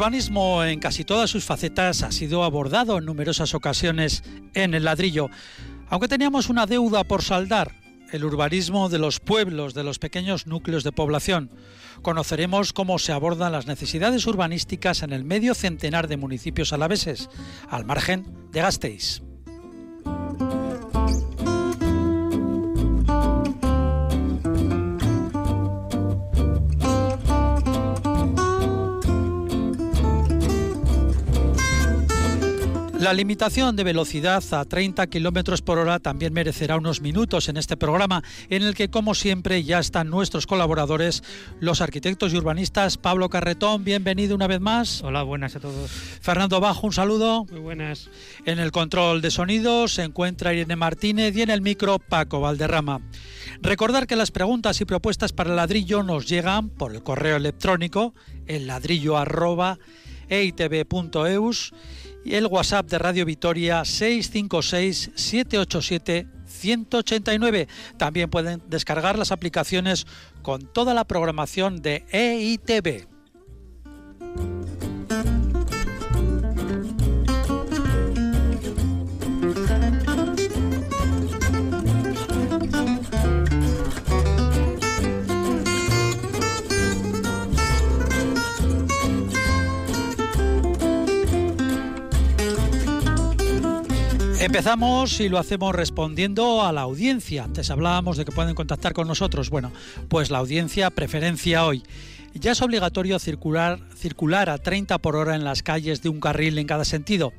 Urbanismo en casi todas sus facetas ha sido abordado en numerosas ocasiones en el ladrillo. Aunque teníamos una deuda por saldar, el urbanismo de los pueblos, de los pequeños núcleos de población. Conoceremos cómo se abordan las necesidades urbanísticas en el medio centenar de municipios alaveses, al margen de Gasteiz. La limitación de velocidad a 30 kilómetros por hora también merecerá unos minutos en este programa, en el que, como siempre, ya están nuestros colaboradores, los arquitectos y urbanistas. Pablo Carretón, bienvenido una vez más. Hola, buenas a todos. Fernando Bajo, un saludo. Muy buenas. En el control de sonido se encuentra Irene Martínez y en el micro Paco Valderrama. Recordar que las preguntas y propuestas para el ladrillo nos llegan por el correo electrónico, el ladrillo y el WhatsApp de Radio Vitoria 656-787-189. También pueden descargar las aplicaciones con toda la programación de EITV. Empezamos y lo hacemos respondiendo a la audiencia. Antes hablábamos de que pueden contactar con nosotros. Bueno, pues la audiencia preferencia hoy. Ya es obligatorio circular, circular a 30 por hora en las calles de un carril en cada sentido.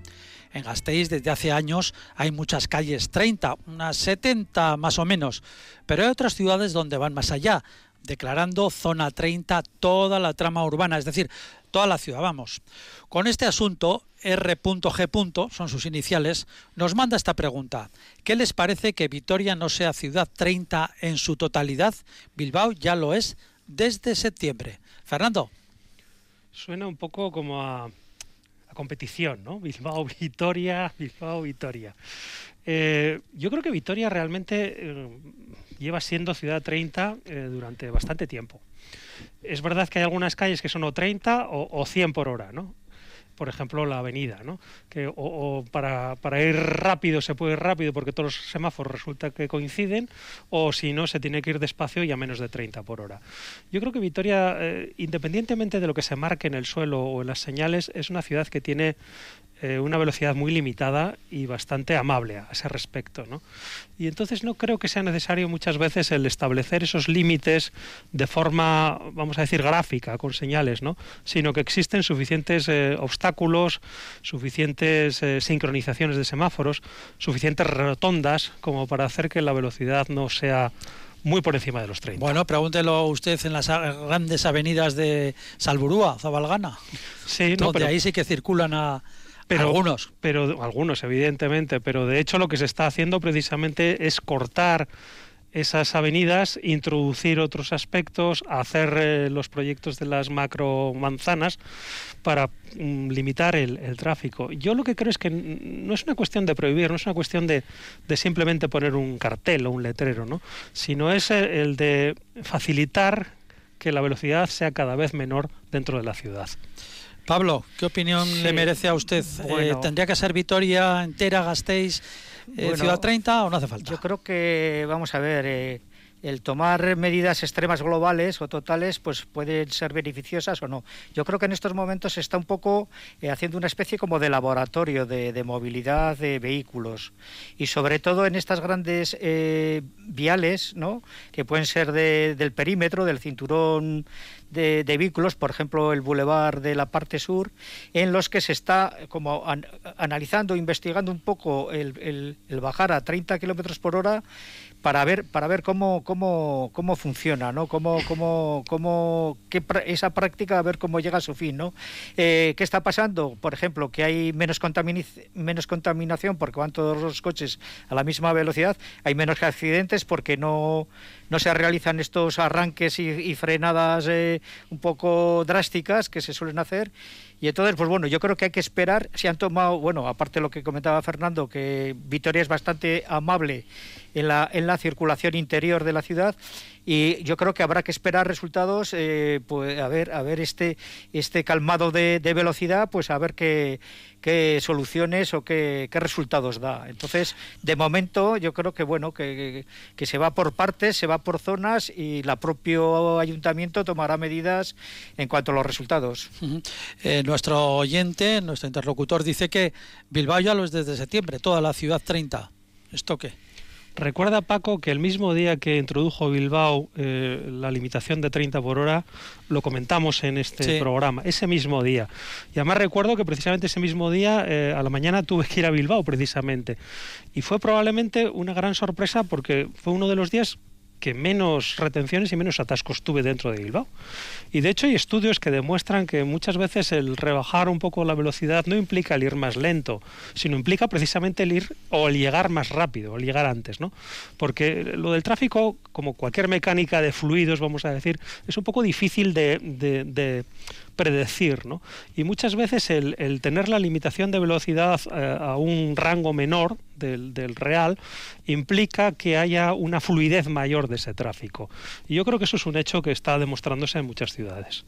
En Gasteiz desde hace años hay muchas calles 30, unas 70 más o menos, pero hay otras ciudades donde van más allá, declarando zona 30 toda la trama urbana, es decir, toda la ciudad, vamos. Con este asunto, R.G. son sus iniciales, nos manda esta pregunta. ¿Qué les parece que Vitoria no sea ciudad 30 en su totalidad? Bilbao ya lo es desde septiembre. Fernando. Suena un poco como a, competición, ¿no? Bilbao, Vitoria, Bilbao, Vitoria. Eh, yo creo que Vitoria realmente eh, lleva siendo ciudad 30 eh, durante bastante tiempo. Es verdad que hay algunas calles que son o 30 o, o 100 por hora, ¿no? por ejemplo, la avenida, ¿no? Que o, para, ir rápido se puede ir rápido porque todos los semáforos resulta que coinciden, o si no, se tiene que ir despacio y a menos de 30 por hora. Yo creo que Vitoria, eh, independientemente de lo que se marque en el suelo o en las señales, es una ciudad que tiene eh, una velocidad muy limitada y bastante amable a ese respecto. ¿no? Y entonces no creo que sea necesario muchas veces el establecer esos límites de forma, vamos a decir, gráfica, con señales, ¿no? sino que existen suficientes eh, obstáculos, suficientes eh, sincronizaciones de semáforos, suficientes rotondas como para hacer que la velocidad no sea muy por encima de los 30. Bueno, pregúntelo usted en las grandes avenidas de Salburúa, Zabalgana. Sí, no, pero ahí sí que circulan a pero, algunos. Pero, algunos, evidentemente, pero de hecho lo que se está haciendo precisamente es cortar esas avenidas, introducir otros aspectos, hacer eh, los proyectos de las macro manzanas para mm, limitar el, tráfico. Yo lo que creo es que no es una cuestión de prohibir, no es una cuestión de, de simplemente poner un cartel o un letrero, ¿no? sino es eh, el de facilitar que la velocidad sea cada vez menor dentro de la ciudad. Pablo, ¿qué opinión le merece a usted? Eh, ¿Tendría que ser Vitoria entera, Gasteiz, eh, Ciudad 30 o no hace falta? Yo creo que, vamos a ver, eh, el tomar medidas extremas globales o totales pues pueden ser beneficiosas o no. Yo creo que en estos momentos se está un poco eh, haciendo una especie como de laboratorio de, movilidad de vehículos y sobre todo en estas grandes eh, viales, ¿no? que pueden ser del perímetro, del cinturón de, vehículos, por ejemplo el bulevar de la parte sur, en los que se está como analizando, investigando un poco el, el bajar a 30 kilómetros por hora para ver, para ver cómo, cómo, cómo funciona, ¿no? Cómo, cómo, cómo, qué, esa práctica a ver cómo llega a su fin, ¿no? Eh, ¿Qué está pasando? Por ejemplo, que hay menos, menos contaminación porque van todos los coches a la misma velocidad, hay menos accidentes porque no, no se realizan estos arranques y, frenadas eh, un poco drásticas que se suelen hacer y entonces, pues bueno, yo creo que hay que esperar. Si han tomado, bueno, aparte de lo que comentaba Fernando, que Vitoria es bastante amable en la, en la circulación interior de la ciudad, y yo creo que habrá que esperar resultados eh, pues a ver a ver este este calmado de, velocidad pues a ver qué, qué soluciones o qué, qué, resultados da. Entonces de momento yo creo que bueno que, que, se va por partes se va por zonas y el propio ayuntamiento tomará medidas en cuanto a los resultados. Eh, nuestro oyente nuestro interlocutor dice que Bilbao ya lo es desde septiembre toda la ciudad 30 esto qué Recuerda, Paco, que el mismo día que introdujo Bilbao eh, la limitación de 30 por hora, lo comentamos en este programa, ese mismo día. Y además recuerdo que precisamente ese mismo día, eh, a la mañana, tuve que ir a Bilbao, precisamente. Y fue probablemente una gran sorpresa porque fue uno de los días que menos retenciones y menos atascos tuve dentro de Bilbao. Y de hecho hay estudios que demuestran que muchas veces el rebajar un poco la velocidad no implica el ir más lento, sino implica precisamente el ir o el llegar más rápido, o el llegar antes, ¿no? Porque lo del tráfico, como cualquier mecánica de fluidos, vamos a decir, es un poco difícil de, de predecir. ¿no? Y muchas veces el, tener la limitación de velocidad eh, a un rango menor del, del, real implica que haya una fluidez mayor de ese tráfico. Y yo creo que eso es un hecho que está demostrándose en muchas ciudades.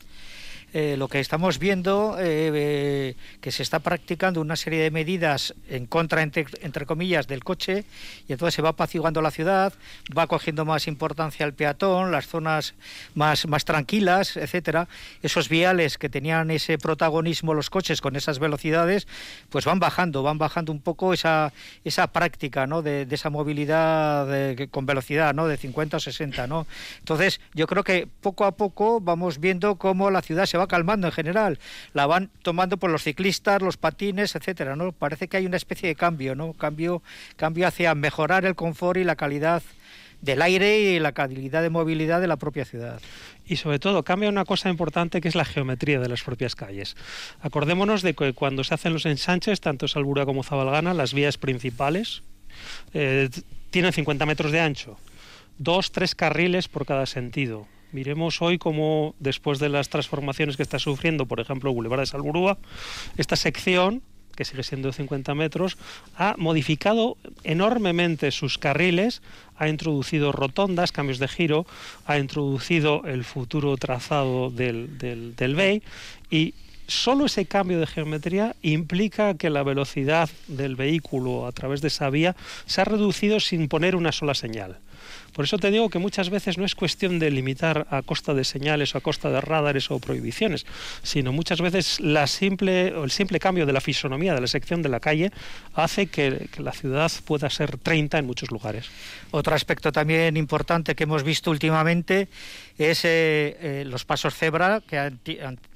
Eh, lo que estamos viendo eh, eh, que se está practicando una serie de medidas en contra entre, comillas del coche y entonces se va apaciguando la ciudad va cogiendo más importancia el peatón las zonas más más tranquilas etcétera. Esos viales que tenían ese protagonismo los coches con esas velocidades pues van bajando van bajando un poco esa esa práctica no de, esa movilidad con velocidad no de 50 o 60 no entonces yo creo que poco a poco vamos viendo cómo la ciudad se va calmando en general, la van tomando por los ciclistas, los patines, etcétera, ¿no? Parece que hay una especie de cambio, ¿no? Cambio, cambio hacia mejorar el confort y la calidad del aire y la calidad de movilidad de la propia ciudad. Y sobre todo cambia una cosa importante que es la geometría de las propias calles. Acordémonos de que cuando se hacen los ensanches, tanto Salbura como Zabalgana, las vías principales eh, tienen 50 metros de ancho, dos, tres carriles por cada sentido. Miremos hoy cómo, después de las transformaciones que está sufriendo, por ejemplo, el Boulevard de Salburúa, esta sección que sigue siendo de 50 metros, ha modificado enormemente sus carriles, ha introducido rotondas, cambios de giro, ha introducido el futuro trazado del, del, del BEI y solo ese cambio de geometría implica que la velocidad del vehículo a través de esa vía se ha reducido sin poner una sola señal. Por eso te digo que muchas veces no es cuestión de limitar a costa de señales o a costa de radares o prohibiciones, sino muchas veces el simple cambio de la fisonomía de la sección de la calle hace que, la ciudad pueda ser 30 en muchos lugares. Otro aspecto también importante que hemos visto últimamente es eh, eh, los pasos cebra, que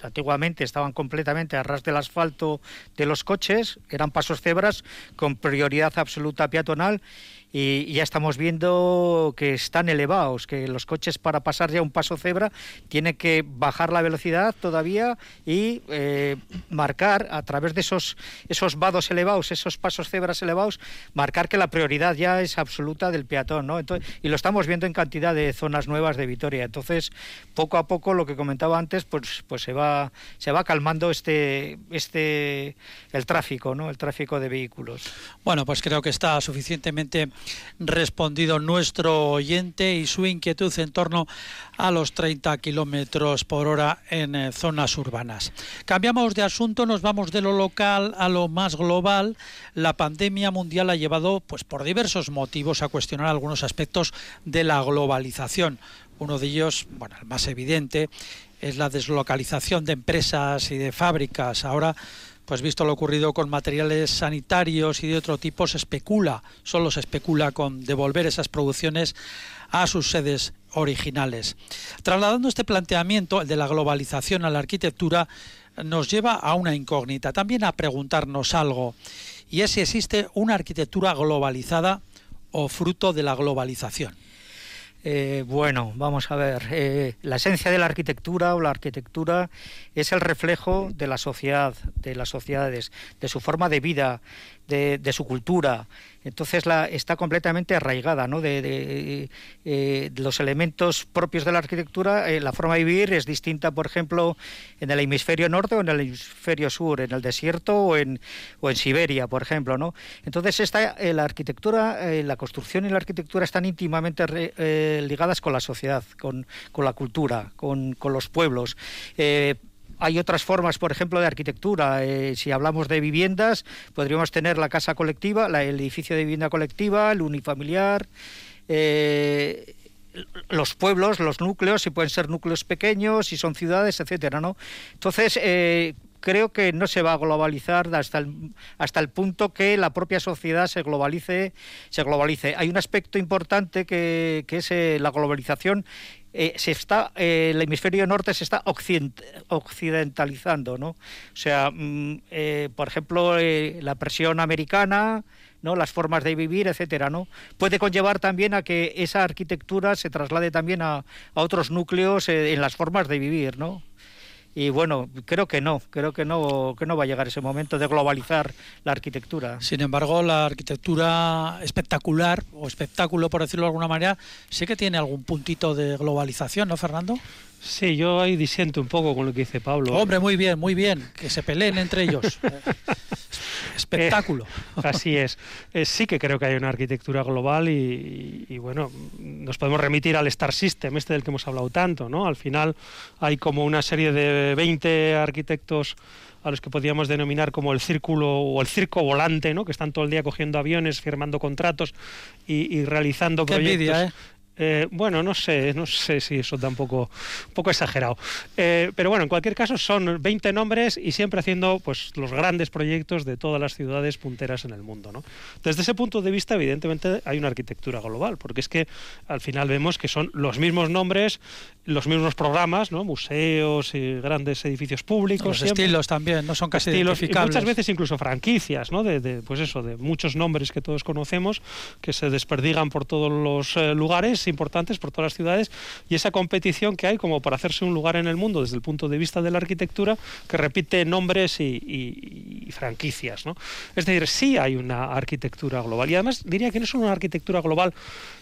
antiguamente estaban completamente a ras del asfalto de los coches, eran pasos cebras con prioridad absoluta peatonal y ya estamos viendo que están elevados, que los coches para pasar ya un paso cebra tienen que bajar la velocidad todavía y eh, marcar a través de esos, esos vados elevados, esos pasos cebras elevados, marcar que la prioridad ya es absoluta del peatón, ¿no? Entonces, y lo estamos viendo en cantidad de zonas nuevas de Vitoria. Entonces, poco a poco, lo que comentaba antes, pues, pues se va, se va calmando este, este, el tráfico, ¿no? El tráfico de vehículos. Bueno, pues creo que está suficientemente respondido nuestro oyente y su inquietud en torno a los 30 kilómetros por hora en eh, zonas urbanas. Cambiamos de asunto, nos vamos de lo local a lo más global. La pandemia mundial ha llevado, pues por diversos motivos, a cuestionar algunos aspectos de la globalización. Uno de ellos, bueno, el más evidente, es la deslocalización de empresas y de fábricas. Ahora pues visto lo ocurrido con materiales sanitarios y de otro tipo, se especula, solo se especula con devolver esas producciones a sus sedes originales. Trasladando este planteamiento, el de la globalización a la arquitectura, nos lleva a una incógnita, también a preguntarnos algo, y es si existe una arquitectura globalizada o fruto de la globalización. Eh, bueno, vamos a ver. Eh, la esencia de la arquitectura o la arquitectura es el reflejo de la sociedad, de las sociedades, de su forma de vida, de, su cultura. Entonces la, está completamente arraigada, ¿no? De, eh, los elementos propios de la arquitectura, la forma de vivir es distinta, por ejemplo, en el hemisferio norte o en el hemisferio sur, en el desierto o en, o en Siberia, por ejemplo, ¿no? Entonces está la arquitectura, la construcción y la arquitectura están íntimamente ligadas con la sociedad, con, la cultura, con, los pueblos. Eh, hay otras formas, por ejemplo, de arquitectura. Eh, si hablamos de viviendas, podríamos tener la casa colectiva, el edificio de vivienda colectiva, el unifamiliar. Eh, los pueblos, los núcleos, si pueden ser núcleos pequeños, si son ciudades, etcétera, ¿no? Entonces, creo que no se va a globalizar hasta el, hasta el punto que la propia sociedad se globalice. Se globalice. Hay un aspecto importante que, es eh, la globalización. Eh, se está, eh, el hemisferio norte se está occidentalizando, ¿no? O sea, mm, por ejemplo, la presión americana, ¿no? las formas de vivir, etcétera, ¿no? Puede conllevar también a que esa arquitectura se traslade también a, a otros núcleos en las formas de vivir, ¿no? Y bueno, creo que no, creo que no, que no va a llegar ese momento de globalizar la arquitectura. Sin embargo, la arquitectura espectacular o espectáculo, por decirlo de alguna manera, sí que tiene algún puntito de globalización, ¿no, Fernando? Sí, yo ahí disiento un poco con lo que dice Pablo. Hombre, muy bien, muy bien, que se peleen entre ellos. espectáculo. Eh, así es. Eh, sí que creo que hay una arquitectura global y, bueno, nos podemos remitir al Star System, este del que hemos hablado tanto, ¿no? Al final hay como una serie de 20 arquitectos a los que podríamos denominar como el círculo o el circo volante, ¿no? que están todo el día cogiendo aviones, firmando contratos y, realizando proyectos. ¿eh? Eh, bueno, no sé, no sé si eso tampoco un poco exagerado. Eh, pero bueno, en cualquier caso son 20 nombres y siempre haciendo pues los grandes proyectos de todas las ciudades punteras en el mundo. ¿no? Desde ese punto de vista, evidentemente, hay una arquitectura global, porque es que al final vemos que son los mismos nombres, los mismos programas, ¿no? museos y grandes edificios públicos. Los estilos también, no son casi estilos, y muchas veces incluso franquicias, ¿no? De, pues eso, de muchos nombres que todos conocemos que se desperdigan por todos los eh, lugares importantes por todas las ciudades y esa competición que hay como para hacerse un lugar en el mundo desde el punto de vista de la arquitectura que repite nombres y, franquicias. ¿no? Es decir, sí hay una arquitectura global y además diría que no es una arquitectura global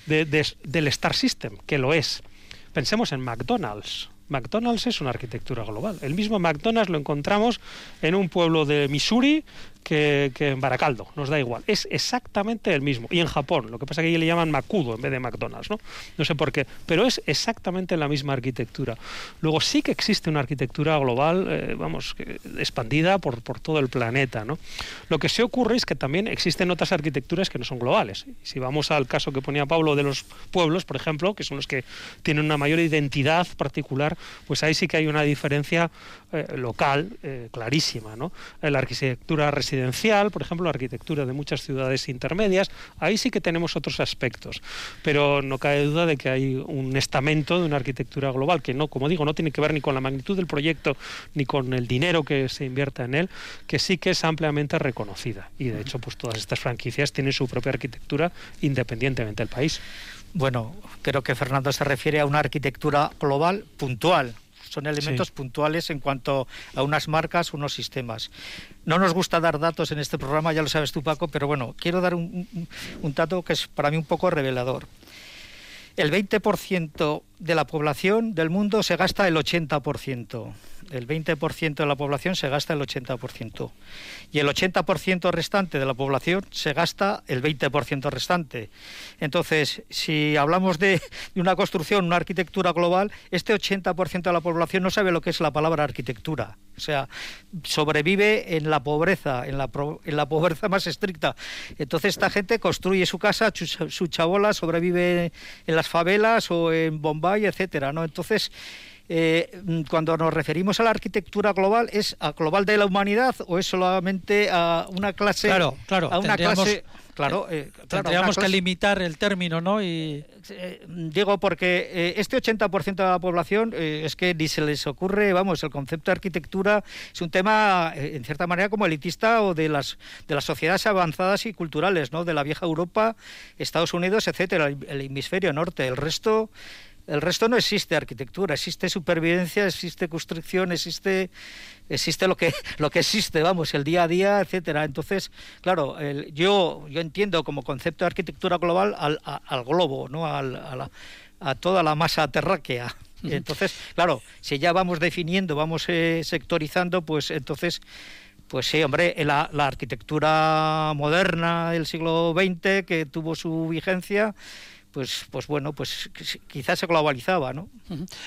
del Star System, que lo es. Pensemos en McDonald's. McDonald's es una arquitectura global. El mismo McDonald's lo encontramos en un pueblo de Missouri que, en Baracaldo, nos da igual. Es exactamente el mismo. Y en Japón, lo que pasa es que allí le llaman Makudo en vez de McDonald's, ¿no? No sé por qué, pero es exactamente la misma arquitectura. Luego sí que existe una arquitectura global, eh, vamos, expandida por, por todo el planeta, ¿no? Lo que se ocurre es que también existen otras arquitecturas que no son globales. Si vamos al caso que ponía Pablo de los pueblos, por ejemplo, que son los que tienen una mayor identidad particular, pues ahí sí que hay una diferencia eh, local eh, clarísima, ¿no? La arquitectura residencial residencial, por ejemplo, la arquitectura de muchas ciudades intermedias, ahí sí que tenemos otros aspectos. Pero no cabe duda de que hay un estamento de una arquitectura global que no, como digo, no tiene que ver ni con la magnitud del proyecto ni con el dinero que se invierta en él, que sí que es ampliamente reconocida. Y de hecho, pues todas estas franquicias tienen su propia arquitectura independientemente del país. Bueno, creo que Fernando se refiere a una arquitectura global puntual, son elementos puntuales en cuanto a unas marcas, unos sistemas. No nos gusta dar datos en este programa, ya lo sabes tú, Paco, pero bueno, quiero dar un, un dato que es para mí un poco revelador. El 20% de la población del mundo se gasta el 80% el 20% de la población se gasta el 80%. Y el 80% restante de la población se gasta el 20% restante. Entonces, si hablamos de, una construcción, una arquitectura global, este 80% de la población no sabe lo que es la palabra arquitectura. O sea, sobrevive en la pobreza, en la, en la pobreza más estricta. Entonces, esta gente construye su casa, su, chabola sobrevive en las favelas o en Bombay, etcétera, ¿no? Entonces, eh, cuando nos referimos a la arquitectura global, ¿es a global de la humanidad o es solamente a una clase? Claro, claro. A una clase Claro, eh, tendríamos que limitar el término, ¿no? Y... digo, porque este 80% de la población es que ni se les ocurre, vamos, el concepto de arquitectura es un tema, en cierta manera, como elitista o de las, de las sociedades avanzadas y culturales, ¿no? De la vieja Europa, Estados Unidos, etcétera, el hemisferio norte. El resto el resto no existe arquitectura, existe supervivencia, existe construcción, existe existe lo que lo que existe, vamos, el día a día, etcétera. Entonces, claro, yo yo entiendo como concepto de arquitectura global al, al globo, no al, a, a toda la masa terráquea. Entonces, claro, si ya vamos definiendo, vamos eh, sectorizando, pues entonces pues sí, hombre, la, la, arquitectura moderna del siglo XX que tuvo su vigencia, pues, pues bueno, pues quizás se globalizaba, ¿no?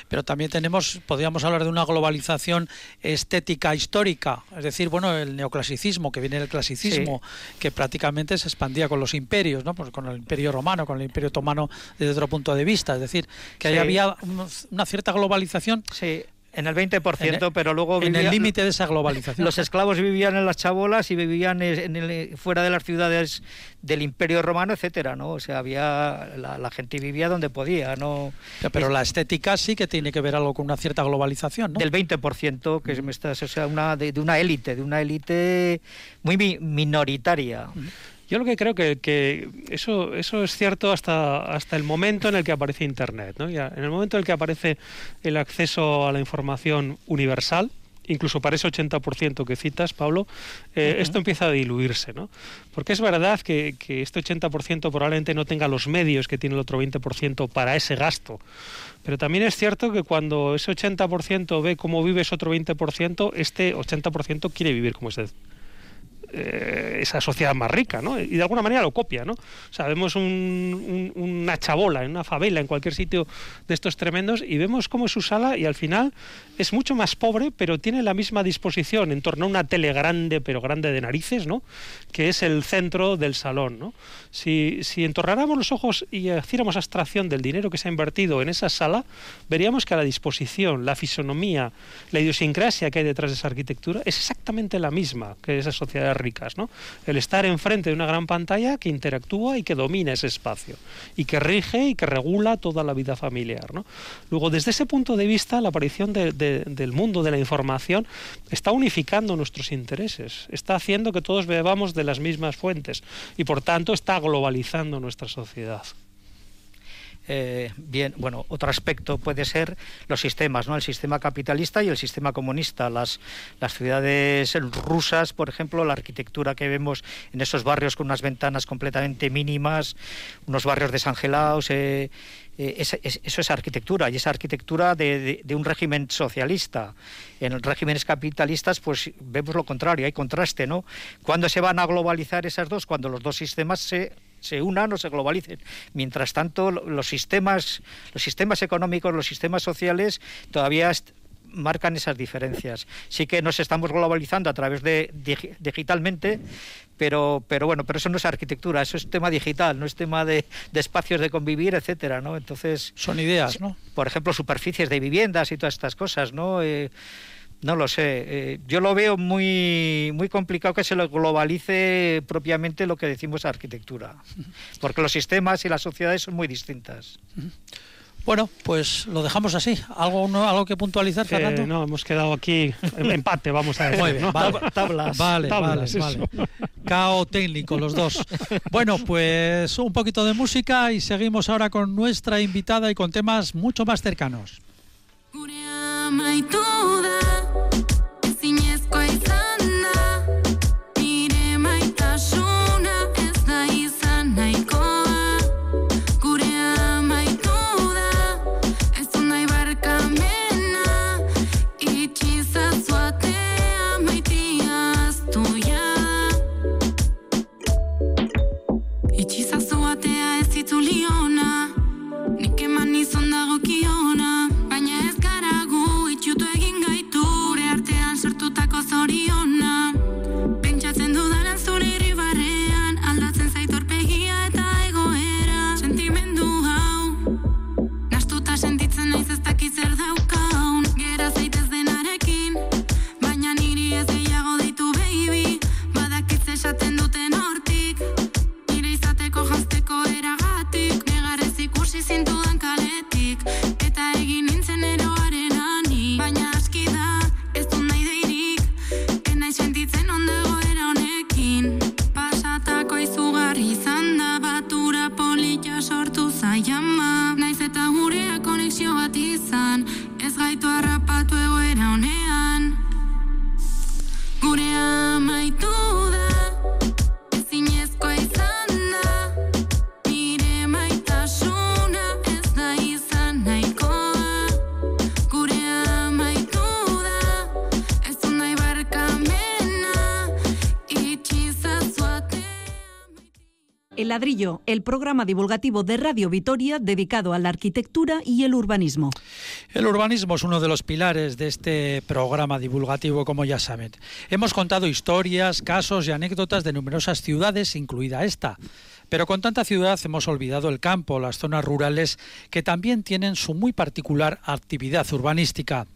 Pero también tenemos, podríamos hablar de una globalización estética histórica, es decir, bueno, el neoclasicismo, que viene del clasicismo, que prácticamente se expandía con los imperios, ¿no? Pues con el imperio romano, con el imperio otomano desde otro punto de vista, es decir, que ahí había una cierta globalización. Sí en el 20%, pero luego En el límite de esa globalización. Los esclavos vivían en las chabolas y vivían en fuera de las ciudades del Imperio Romano, etcétera, ¿no? O sea, había la, gente vivía donde podía, ¿no? Pero, la estética sí que tiene que ver algo con una cierta globalización, ¿no? Del 20%, que me estás, o sea, una de, de una élite, de una élite muy minoritaria. Yo lo que creo que, que eso, eso es cierto hasta, hasta el momento en el que aparece Internet. ¿no? Ya, en el momento en el que aparece el acceso a la información universal, incluso para ese 80% que citas, Pablo, eh, esto empieza a diluirse, ¿no? Porque es verdad que, que, este 80% probablemente no tenga los medios que tiene el otro 20% para ese gasto. Pero también es cierto que cuando ese 80% ve cómo vive ese otro 20%, este 80% quiere vivir como ese eh, esa sociedad más rica, ¿no? Y de alguna manera lo copia, ¿no? O vemos una chabola en una favela, en cualquier sitio de estos tremendos, y vemos cómo es su sala y al final es mucho más pobre, pero tiene la misma disposición en torno a una tele grande, pero grande de narices, ¿no? Que es el centro del salón, ¿no? Si, si entornáramos los ojos y hiciéramos abstracción del dinero que se ha invertido en esa sala, veríamos que la disposición, la fisonomía, la idiosincrasia que hay detrás de esa arquitectura es exactamente la misma que esa sociedad ricas, ¿no? El estar enfrente de una gran pantalla que interactúa y que domina ese espacio y que rige y que regula toda la vida familiar. Luego, desde ese punto de vista, la aparición del mundo de la información está unificando nuestros intereses, está haciendo que todos bebamos de las mismas fuentes y, por tanto, está globalizando nuestra sociedad. Eh, bien, bueno, otro aspecto puede ser los sistemas, ¿no? El sistema capitalista y el sistema comunista. Las, las ciudades rusas, por ejemplo, la arquitectura que vemos en esos barrios con unas ventanas completamente mínimas, unos barrios desangelados, eh, eh, eso es arquitectura y esa arquitectura de, un régimen socialista. En regímenes capitalistas, pues vemos lo contrario, hay contraste, ¿no? ¿Cuándo se van a globalizar esas dos? Cuando los dos sistemas se se unan o se globalicen. Mientras tanto, los sistemas, los sistemas económicos, los sistemas sociales todavía marcan esas diferencias. Sí que nos estamos globalizando a través de, digitalmente, pero, pero bueno, pero eso no es arquitectura, eso es tema digital, no es tema de, espacios de convivir, etcétera, ¿no? Entonces son ideas, ¿no? Por ejemplo, superficies de viviendas y todas estas cosas, ¿no? Eh, no lo sé. Eh, yo lo veo muy, muy complicado que se lo globalice propiamente lo que decimos arquitectura, porque los sistemas y las sociedades son muy distintas. Bueno, pues lo dejamos así. ¿Algo, algo que puntualizar, Fernando? no, hemos quedado aquí en empate, vamos a ver. Tablas. Vale, vale, vale. Cao técnico, los dos. Bueno, pues un poquito de música y seguimos ahora con nuestra invitada y con temas mucho más cercanos. Llama el programa divulgativo de Radio Vitoria dedicado a la arquitectura y el urbanismo. El urbanismo es uno de los pilares de este programa divulgativo, como ya saben. Hemos contado historias, casos y anécdotas de numerosas ciudades, incluida esta. Pero con tanta ciudad hemos olvidado el campo, las zonas rurales, que también tienen su muy particular actividad urbanística.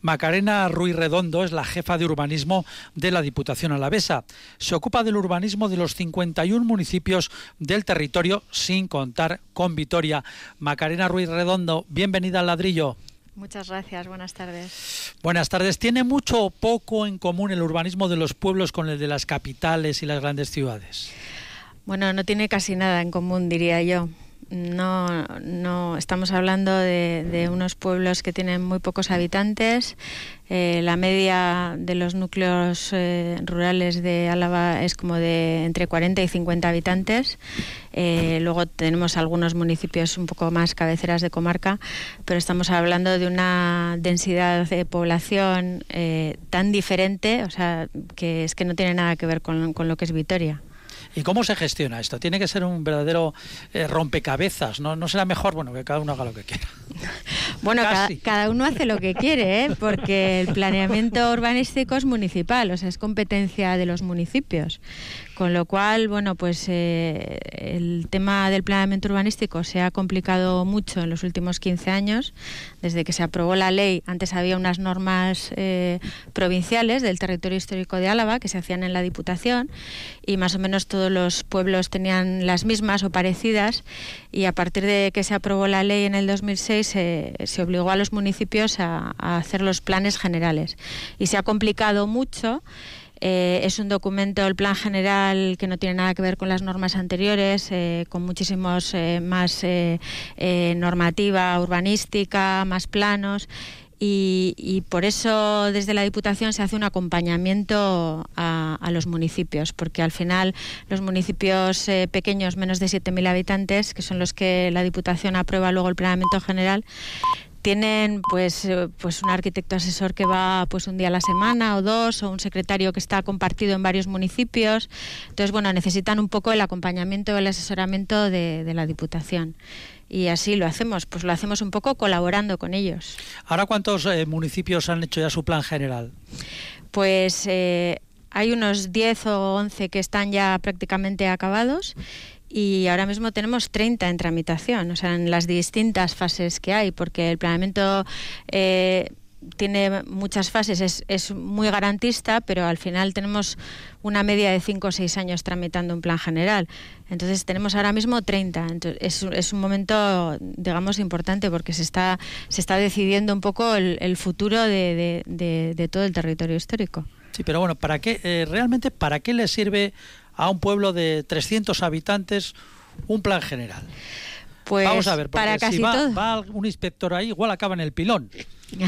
Macarena Ruiz Redondo es la jefa de urbanismo de la Diputación Alavesa. Se ocupa del urbanismo de los 51 municipios del territorio, sin contar con Vitoria. Macarena Ruiz Redondo, bienvenida al ladrillo. Muchas gracias, buenas tardes. Buenas tardes. ¿Tiene mucho o poco en común el urbanismo de los pueblos con el de las capitales y las grandes ciudades? Bueno, no tiene casi nada en común, diría yo. No, no estamos hablando de, de unos pueblos que tienen muy pocos habitantes. Eh, la media de los núcleos eh, rurales de Álava es como de entre 40 y 50 habitantes. Eh, luego tenemos algunos municipios un poco más cabeceras de comarca, pero estamos hablando de una densidad de población tan diferente, o sea, que es que no tiene nada que ver con, con lo que es Vitoria. ¿Y cómo se gestiona esto? Tiene que ser un verdadero eh, rompecabezas, ¿no? ¿No será mejor, bueno, que cada uno haga lo que quiera? Bueno, cada, cada uno hace lo que quiere, ¿eh? porque el planeamiento urbanístico es municipal, o sea, es competencia de los municipios. Con lo cual, bueno, pues eh, el tema del planeamiento urbanístico se ha complicado mucho en los últimos 15 años. Desde que se aprobó la ley, antes había unas normas eh, provinciales del territorio histórico de Álava que se hacían en la Diputación y más o menos todos los pueblos tenían las mismas o parecidas y a partir de que se aprobó la ley en el 2006 se, se obligó a los municipios a hacer los planes generales y se ha complicado mucho. Eh, es un documento, el plan general, que no tiene nada que ver con las normas anteriores, eh, con muchísimos eh, más normativa urbanística, más planos. Y, por eso desde la Diputación se hace un acompañamiento a, a los municipios, porque al final los municipios eh, pequeños, menos de 7.000 habitantes, que son los que la Diputación aprueba luego el planeamiento general, tienen pues eh, pues un arquitecto asesor que va pues un día a la semana o dos o un secretario que está compartido en varios municipios. Entonces bueno necesitan un poco el acompañamiento el asesoramiento de, de la diputación. Y así lo hacemos pues lo hacemos un poco colaborando con ellos. ¿Ahora cuántos eh, municipios han hecho ya su plan general? pues eh, hay unos 10 o 11 que están ya prácticamente acabados y ahora mismo tenemos 30 en tramitación, o sea, en las distintas fases que hay, porque el planeamiento eh, tiene muchas fases, es, es, muy garantista, pero al final tenemos una media de 5 o 6 años tramitando un plan general. Entonces tenemos ahora mismo 30. Entonces, es, es, un momento, digamos, importante porque se está, se está decidiendo un poco el, el futuro de, de, todo el territorio histórico. Sí, pero bueno, ¿para qué, eh, realmente, para qué le sirve a un pueblo de 300 habitantes un plan general? Pues Vamos a ver, porque para casi si va, todo. va, un inspector ahí, igual acaba en el pilón.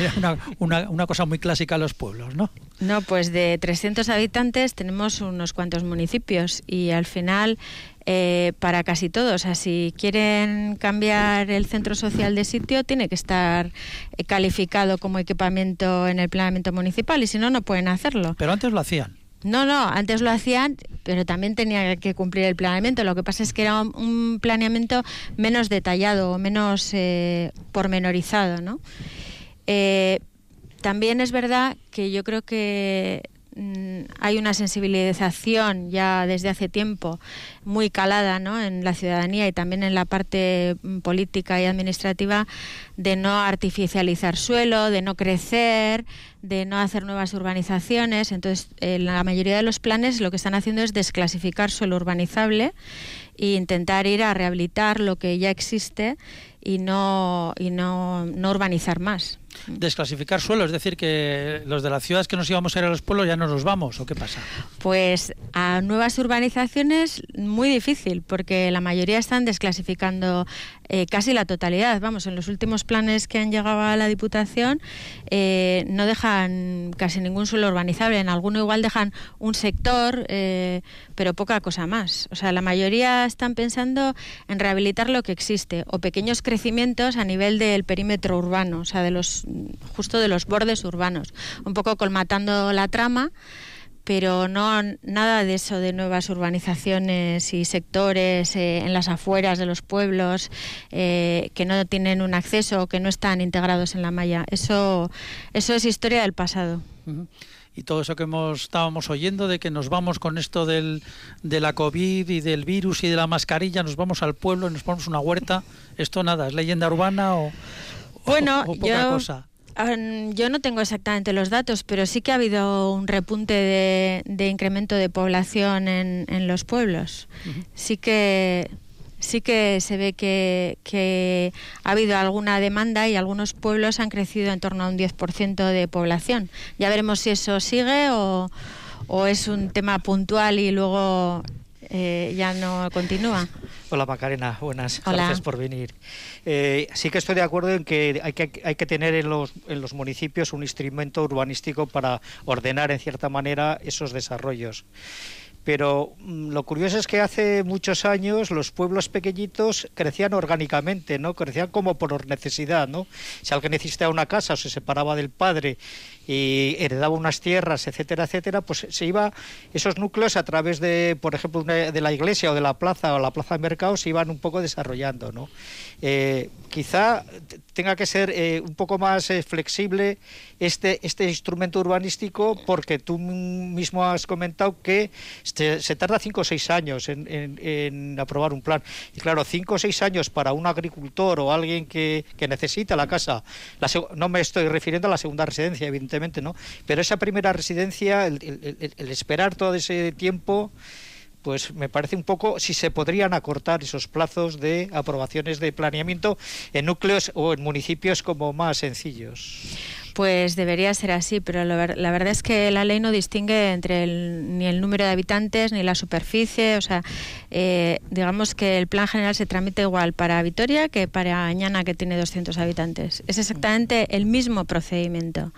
era una, una, una, cosa muy clásica en los pueblos, ¿no? No, pues de 300 habitantes tenemos unos cuantos municipios y al final eh, para casi todos. O sea, si quieren cambiar el centro social de sitio, tiene que estar eh, calificado como equipamiento en el planeamiento municipal y si no, no pueden hacerlo. Pero antes lo hacían. No, no, antes lo hacían, pero también tenía que cumplir el planeamiento. Lo que pasa es que era un, planeamiento menos detallado, menos eh, pormenorizado, ¿no? Eh, también es verdad que yo creo que mm, hay una sensibilización ya desde hace tiempo muy calada ¿no? en la ciudadanía y también en la parte mm, política y administrativa de no artificializar suelo, de no crecer, de no hacer nuevas urbanizaciones. Entonces, eh, la mayoría de los planes lo que están haciendo es desclasificar suelo urbanizable e intentar ir a rehabilitar lo que ya existe y no, y no, no urbanizar más. Desclasificar suelo, es decir, que los de las ciudades que nos íbamos a ir a los pueblos ya no nos vamos, ¿o qué pasa? Pues a nuevas urbanizaciones muy difícil, porque la mayoría están desclasificando eh, casi la totalidad. Vamos, en los últimos planes que han llegado a la Diputación eh, no dejan casi ningún suelo urbanizable. En alguno igual dejan un sector, eh, pero poca cosa más. O sea, la mayoría están pensando en rehabilitar lo que existe o pequeños crecimientos a nivel del perímetro urbano, o sea, de los justo de los bordes urbanos, un poco colmatando la trama pero no nada de eso de nuevas urbanizaciones y sectores eh, en las afueras de los pueblos eh, que no tienen un acceso o que no están integrados en la malla. Eso, eso es historia del pasado. Y todo eso que hemos, estábamos oyendo de que nos vamos con esto del, de la COVID y del virus y de la mascarilla, nos vamos al pueblo nos ponemos una huerta, esto nada, es leyenda urbana o, bueno, poca cosa. Yo no tengo exactamente los datos, pero sí que ha habido un repunte de, incremento de población en, los pueblos. Sí que sí que se ve que, ha habido alguna demanda y algunos pueblos han crecido en torno a un 10% de población. Ya veremos si eso sigue o, o es un tema puntual y luego eh, ya no continúa. Hola Macarena, buenas, gracias por venir. Eh, sí que estoy de acuerdo en que hay que, hay que tener en los, en los municipios un instrumento urbanístico para ordenar en cierta manera esos desarrollos pero mm, lo curioso es que hace muchos años los pueblos pequeñitos crecían orgánicamente, ¿no? Crecían como por necesidad, ¿no? Si alguien necesitaba una casa o se separaba del padre y heredaba unas tierras, etcétera, etcétera, pues se iba esos núcleos a través de, por ejemplo, de la iglesia o de la plaza o la plaza de mercado se iban un poco desarrollando, ¿no? Eh, quizá tenga que ser eh, un poco más eh, flexible este, este instrumento urbanístico porque tú mismo has comentado que se, tarda cinco o seis años en, aprobar un plan. Y claro, cinco o seis años para un agricultor o alguien que, necesita la casa, no me estoy refiriendo a la segunda residencia, evidentemente, ¿no? Pero esa primera residencia, el esperar todo ese tiempo pues me parece un poco si se podrían acortar esos plazos de aprobaciones de planeamiento en núcleos o en municipios como más sencillos. Pues debería ser así, pero la verdad es que la ley no distingue entre ni el número de habitantes ni la superficie. O sea, eh, digamos que el plan general se tramita igual para Vitoria que para Añana, que tiene 200 habitantes. Es exactamente el mismo procedimiento.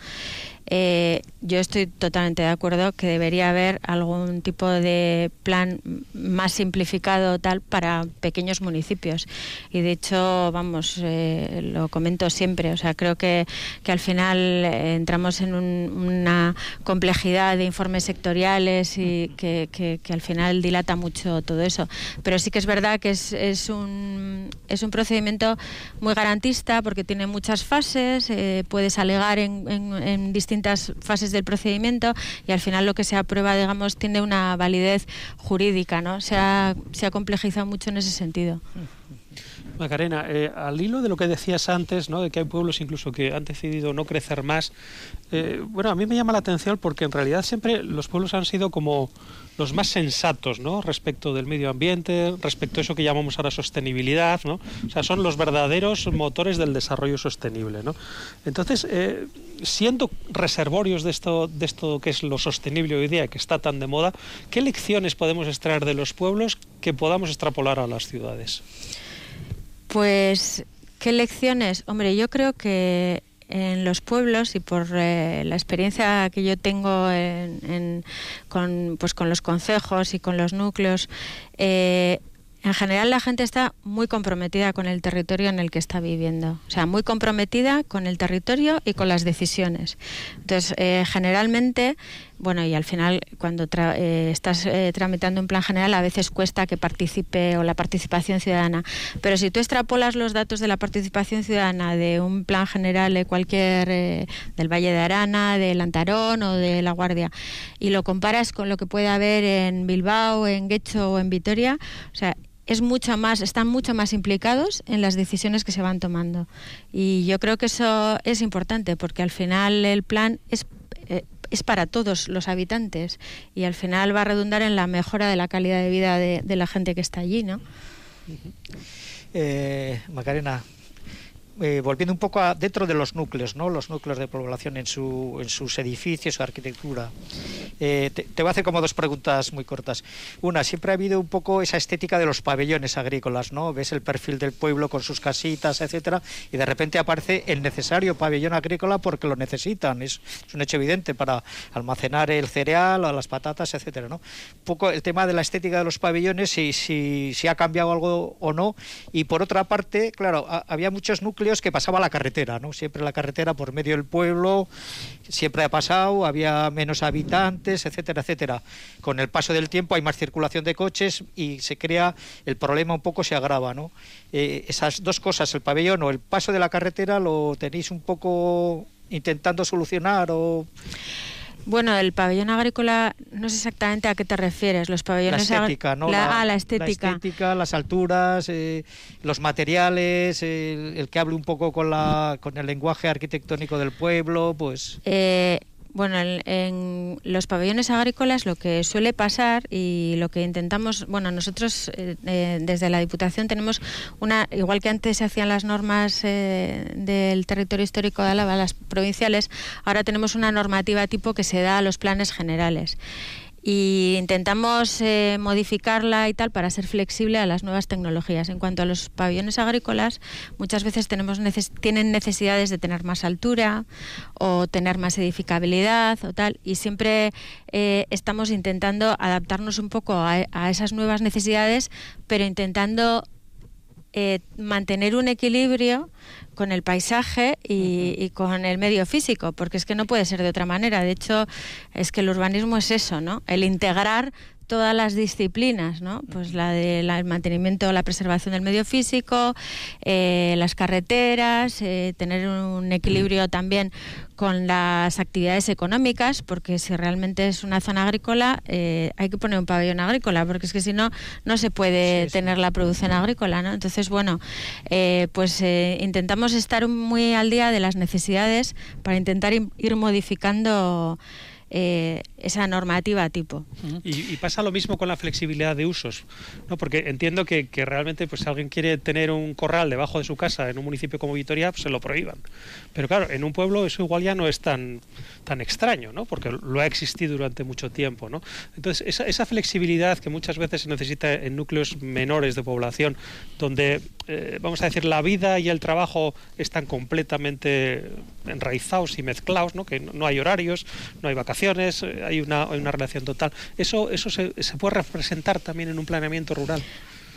Eh, yo estoy totalmente de acuerdo que debería haber algún tipo de plan más simplificado tal para pequeños municipios. Y de hecho, vamos, eh, lo comento siempre. O sea, creo que, que al final eh, entramos en una complejidad de informes sectoriales y que, que, al final dilata mucho todo eso. Pero sí que es verdad que es, es, un, es un procedimiento muy garantista porque tiene muchas fases, puedes alegar en, en, en distintas fases del procedimiento y al final lo que se aprueba, digamos, tiene una validez jurídica, ¿no? Se ha, se ha complejizado mucho en ese sentido. Macarena, eh, al hilo de lo que decías antes, ¿no? de que hay pueblos incluso que han decidido no crecer más, eh, bueno, a mí me llama la atención porque en realidad siempre los pueblos han sido como los más sensatos. Respecto del medio ambiente, respecto a eso que llamamos ahora sostenibilidad, ¿no? O sea, son los verdaderos motores del desarrollo sostenible. Entonces, eh, siendo reservorios de esto, de esto que es lo sostenible hoy día, que está tan de moda, ¿qué lecciones podemos extraer de los pueblos que podamos extrapolar a las ciudades? Pues, ¿qué lecciones? Hombre, yo creo que en los pueblos y por eh, la experiencia que yo tengo con, pues con los consejos y con los núcleos, eh, en general la gente está muy comprometida con el territorio en el que está viviendo, o sea, muy comprometida con el territorio y con las decisiones. Entonces, eh, generalmente, bueno, y al final cuando eh, estás eh, tramitando un plan general a veces cuesta que participe o la participación ciudadana, pero si tú extrapolas los datos de la participación ciudadana de un plan general de cualquier del Valle de Arana, de Lantarón o de La Guardia y lo comparas con lo que puede haber en Bilbao, en Guecho o en Vitoria, o sea, es mucho más, están mucho más implicados en las decisiones que se van tomando. Y yo creo que eso es importante porque al final el plan es, eh, es para todos los habitantes y al final va a redundar en la mejora de la calidad de vida de, la gente que está allí, ¿no? Eh, Macarena, eh, volviendo un poco a, dentro de los núcleos, ¿no? Los núcleos de población en, su, en sus edificios, su arquitectura. Eh, te, te, voy a hacer como dos preguntas muy cortas. Una, siempre ha habido un poco esa estética de los pabellones agrícolas, ¿no? Ves el perfil del pueblo con sus casitas, etcétera, y de repente aparece el necesario pabellón agrícola porque lo necesitan. Es, es un hecho evidente para almacenar el cereal o las patatas, etcétera, ¿no? Un poco el tema de la estética de los pabellones, si, si, si ha cambiado algo o no. Y por otra parte, claro, a, había muchos núcleos que pasaba la carretera, ¿no? Siempre la carretera por medio del pueblo, siempre ha pasado, había menos habitantes, etcétera, etcétera. Con el paso del tiempo hay más circulación de coches y se crea, el problema un poco se agrava, ¿no? Eh, esas dos cosas, el pabellón o el paso de la carretera, lo tenéis un poco intentando solucionar o bueno, el pabellón agrícola, no sé exactamente a qué te refieres. Los pabellones la estética, ¿no? La, la, ah, la estética. La estética, las alturas, eh, los materiales, el, el, que hable un poco con, la, con el lenguaje arquitectónico del pueblo, pues... Eh, bueno, en, los pabellones agrícolas lo que suele pasar y lo que intentamos, bueno, nosotros eh, eh, desde la Diputación tenemos una, igual que antes se hacían las normas eh, del territorio histórico de Álava, las provinciales, ahora tenemos una normativa tipo que se da a los planes generales y intentamos eh, modificarla y tal para ser flexible a las nuevas tecnologías. En cuanto a los pabellones agrícolas, muchas veces tenemos tienen necesidades de tener más altura o tener más edificabilidad o tal, y siempre eh, estamos intentando adaptarnos un poco a, a esas nuevas necesidades, pero intentando eh, mantener un equilibrio con el paisaje y, y, con el medio físico, porque es que no puede ser de otra manera. De hecho, es que el urbanismo es eso, ¿no? El integrar todas las disciplinas, ¿no? Pues la del de mantenimiento, la preservación del medio físico, eh, las carreteras, eh, tener un equilibrio también con las actividades económicas, porque si realmente es una zona agrícola, eh, hay que poner un pabellón agrícola, porque es que si no, no se puede sí, sí. tener la producción agrícola, ¿no? Entonces, bueno, eh, pues eh, intentamos estar muy al día de las necesidades para intentar ir modificando eh, esa normativa tipo. Y, pasa lo mismo con la flexibilidad de usos, ¿no? porque entiendo que, que, realmente pues, si alguien quiere tener un corral debajo de su casa en un municipio como Vitoria, pues, se lo prohíban. Pero claro, en un pueblo eso igual ya no es tan, tan extraño, ¿no? porque lo ha existido durante mucho tiempo. ¿no? Entonces, esa, esa flexibilidad que muchas veces se necesita en núcleos menores de población, donde, eh, vamos a decir, la vida y el trabajo están completamente enraizados y mezclados, ¿no? que no hay horarios, no hay vacaciones, hay una, hay una relación total. ¿Eso, eso se, se puede representar también en un planeamiento rural?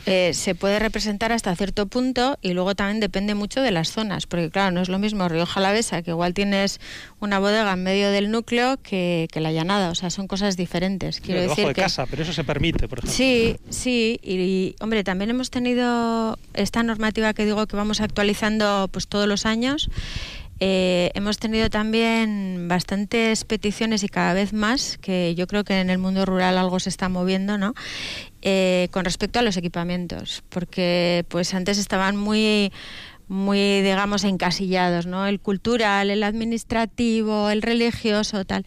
Eh, se puede representar hasta cierto punto y luego también depende mucho de las zonas, porque claro, no es lo mismo Río Jalavesa, que igual tienes una bodega en medio del núcleo que, que la llanada, o sea, son cosas diferentes. Quiero pero decir de que... casa, pero eso se permite, por ejemplo. Sí, sí, y, y, hombre, también hemos tenido esta normativa que digo que vamos actualizando pues todos los años eh, hemos tenido también bastantes peticiones y cada vez más, que yo creo que en el mundo rural algo se está moviendo, ¿no? Eh, con respecto a los equipamientos, porque pues antes estaban muy muy, digamos, encasillados, ¿no? El cultural, el administrativo, el religioso, tal.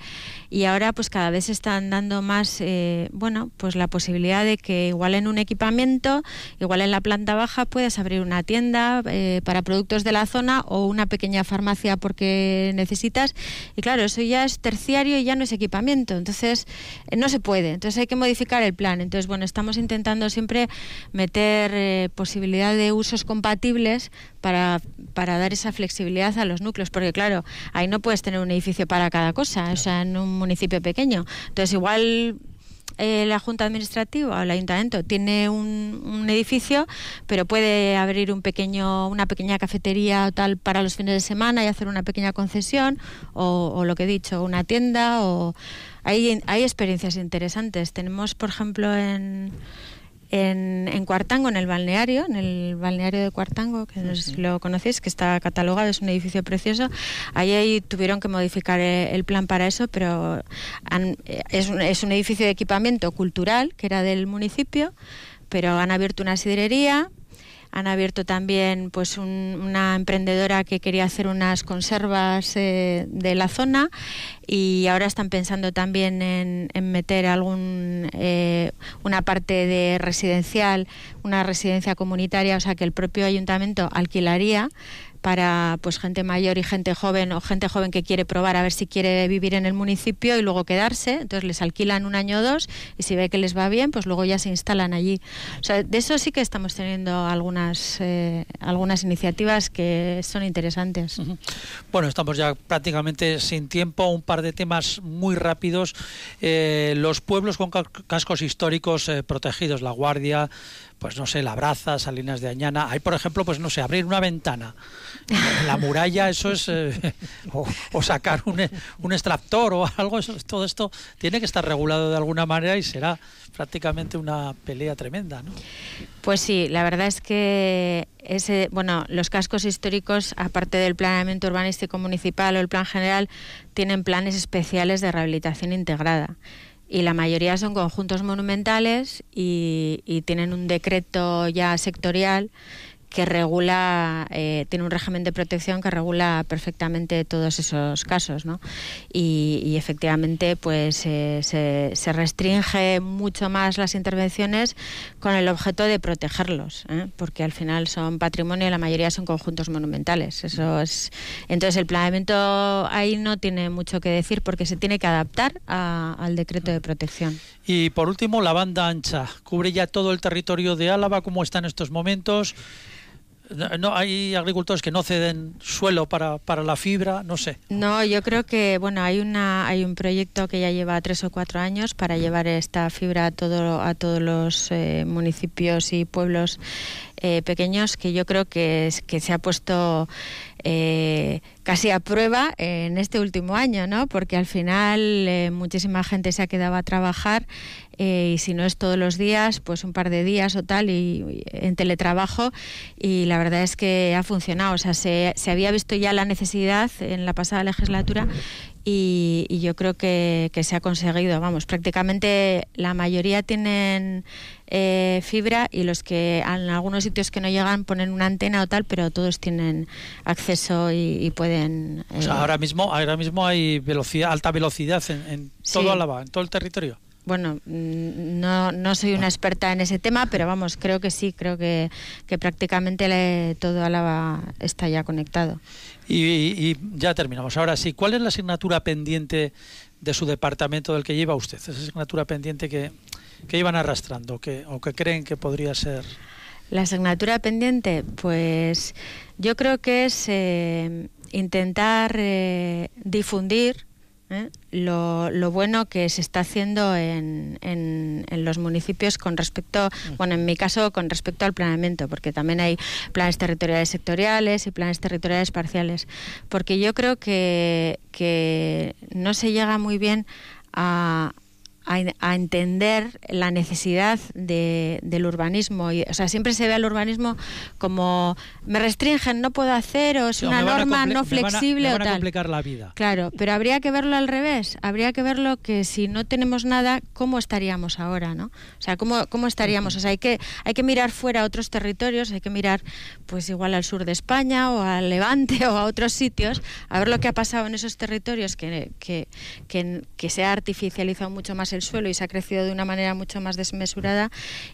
Y ahora, pues cada vez están dando más, eh, bueno, pues la posibilidad de que igual en un equipamiento, igual en la planta baja, puedas abrir una tienda eh, para productos de la zona o una pequeña farmacia porque necesitas. Y claro, eso ya es terciario y ya no es equipamiento. Entonces, eh, no se puede. Entonces hay que modificar el plan. Entonces, bueno, estamos intentando siempre meter eh, posibilidad de usos compatibles para, para, dar esa flexibilidad a los núcleos, porque claro, ahí no puedes tener un edificio para cada cosa, o sea, en un municipio pequeño. Entonces, igual eh, la Junta Administrativa o el Ayuntamiento tiene un, un, edificio, pero puede abrir un pequeño, una pequeña cafetería o tal para los fines de semana y hacer una pequeña concesión, o, o lo que he dicho, una tienda, o hay, hay experiencias interesantes. Tenemos, por ejemplo, en en, en, Cuartango, en el balneario, en el balneario de Cuartango, que no sé si lo conocéis, que está catalogado, es un edificio precioso. Ahí, ahí tuvieron que modificar el plan para eso, pero han, es, un, es un edificio de equipamiento cultural que era del municipio, pero han abierto una sidrería, han abierto también pues un, una emprendedora que quería hacer unas conservas eh, de la zona y ahora están pensando también en, meter algún eh, una parte de residencial, una residencia comunitaria, o sea que el propio ayuntamiento alquilaría para pues gente mayor y gente joven o gente joven que quiere probar a ver si quiere vivir en el municipio y luego quedarse. Entonces les alquilan un año o dos y si ve que les va bien, pues luego ya se instalan allí. De eso sí que estamos teniendo algunas eh, algunas iniciativas que son interesantes. Bueno, estamos ya prácticamente sin tiempo. Un par de temas muy rápidos. Eh, los pueblos con cascos históricos eh, protegidos, La Guardia, pues no sé, La Braza, Salinas de Añana. Hay, por ejemplo, pues no sé, abrir una ventana. En la muralla, eso es. Eh, o, sacar un, un, extractor o algo, eso, todo esto tiene que estar regulado de alguna manera y será prácticamente una pelea tremenda, ¿no? Pues sí, la verdad es que ese, bueno, los cascos históricos, aparte del planeamiento urbanístico municipal o el plan general, tienen planes especiales de rehabilitación integrada y la mayoría son conjuntos monumentales y, y tienen un decreto ya sectorial que regula, eh, tiene un régimen de protección que regula perfectamente todos esos casos, ¿no? Y, efectivamente, pues eh, se, restringe mucho más las intervenciones con el objeto de protegerlos, ¿eh? porque al final son patrimonio y la mayoría son conjuntos monumentales. Eso es, entonces el planeamiento ahí no tiene mucho que decir porque se tiene que adaptar a, al decreto de protección. Y por último, la banda ancha cubre ya todo el territorio de Álava, ¿cómo está en estos momentos? No hay agricultores que no ceden suelo para, para, la fibra no sé no yo creo que bueno hay una hay un proyecto que ya lleva tres o cuatro años para llevar esta fibra a todo a todos los eh, municipios y pueblos eh, pequeños que yo creo que, que se ha puesto eh, casi a prueba en este último año, ¿no? Porque al final eh, muchísima gente se ha quedado a trabajar eh, y si no es todos los días, pues un par de días o tal y, en teletrabajo y la verdad es que ha funcionado. O sea, se, se había visto ya la necesidad en la pasada legislatura y, y, yo creo que, que, se ha conseguido. Vamos, prácticamente la mayoría tienen eh, fibra y los que en algunos sitios que no llegan ponen una antena o tal, pero todos tienen acceso y, y pueden. Eh... O sea, ahora mismo, ahora mismo hay velocidad, alta velocidad en, en todo sí. Álava, en todo el territorio bueno, mm, no, no soy una experta en ese tema, pero vamos, creo que sí, creo que, que prácticamente le, todo Álava está ya conectado. Y, y, ya terminamos. Ahora sí, ¿cuál es la asignatura pendiente de su departamento del que lleva usted? Esa asignatura pendiente que, que iban arrastrando que, o que creen que podría ser. La asignatura pendiente, pues yo creo que es eh, intentar eh, difundir ¿eh? Lo, lo, bueno que se está haciendo en, en, en, los municipios con respecto, bueno, en mi caso con respecto al planeamiento, porque también hay planes territoriales sectoriales y planes territoriales parciales, porque yo creo que, que no se llega muy bien a, a, a, entender la necesidad de, del urbanismo. Y, o sea, siempre se ve al urbanismo como me restringen, no puedo hacer, o es no, una norma no flexible me van a, me van o tal. complicar la vida. Claro, pero habría que verlo al revés. Habría que verlo que si no tenemos nada, ¿cómo estaríamos ahora? ¿no? O sea, ¿cómo, cómo estaríamos? O sea, hay que, hay que mirar fuera a otros territorios, hay que mirar pues igual al sur de España o al Levante o a otros sitios, a ver lo que ha pasado en esos territorios que, que, que, que se ha artificializado mucho más el suelo y se ha crecido de una manera mucho más desmesurada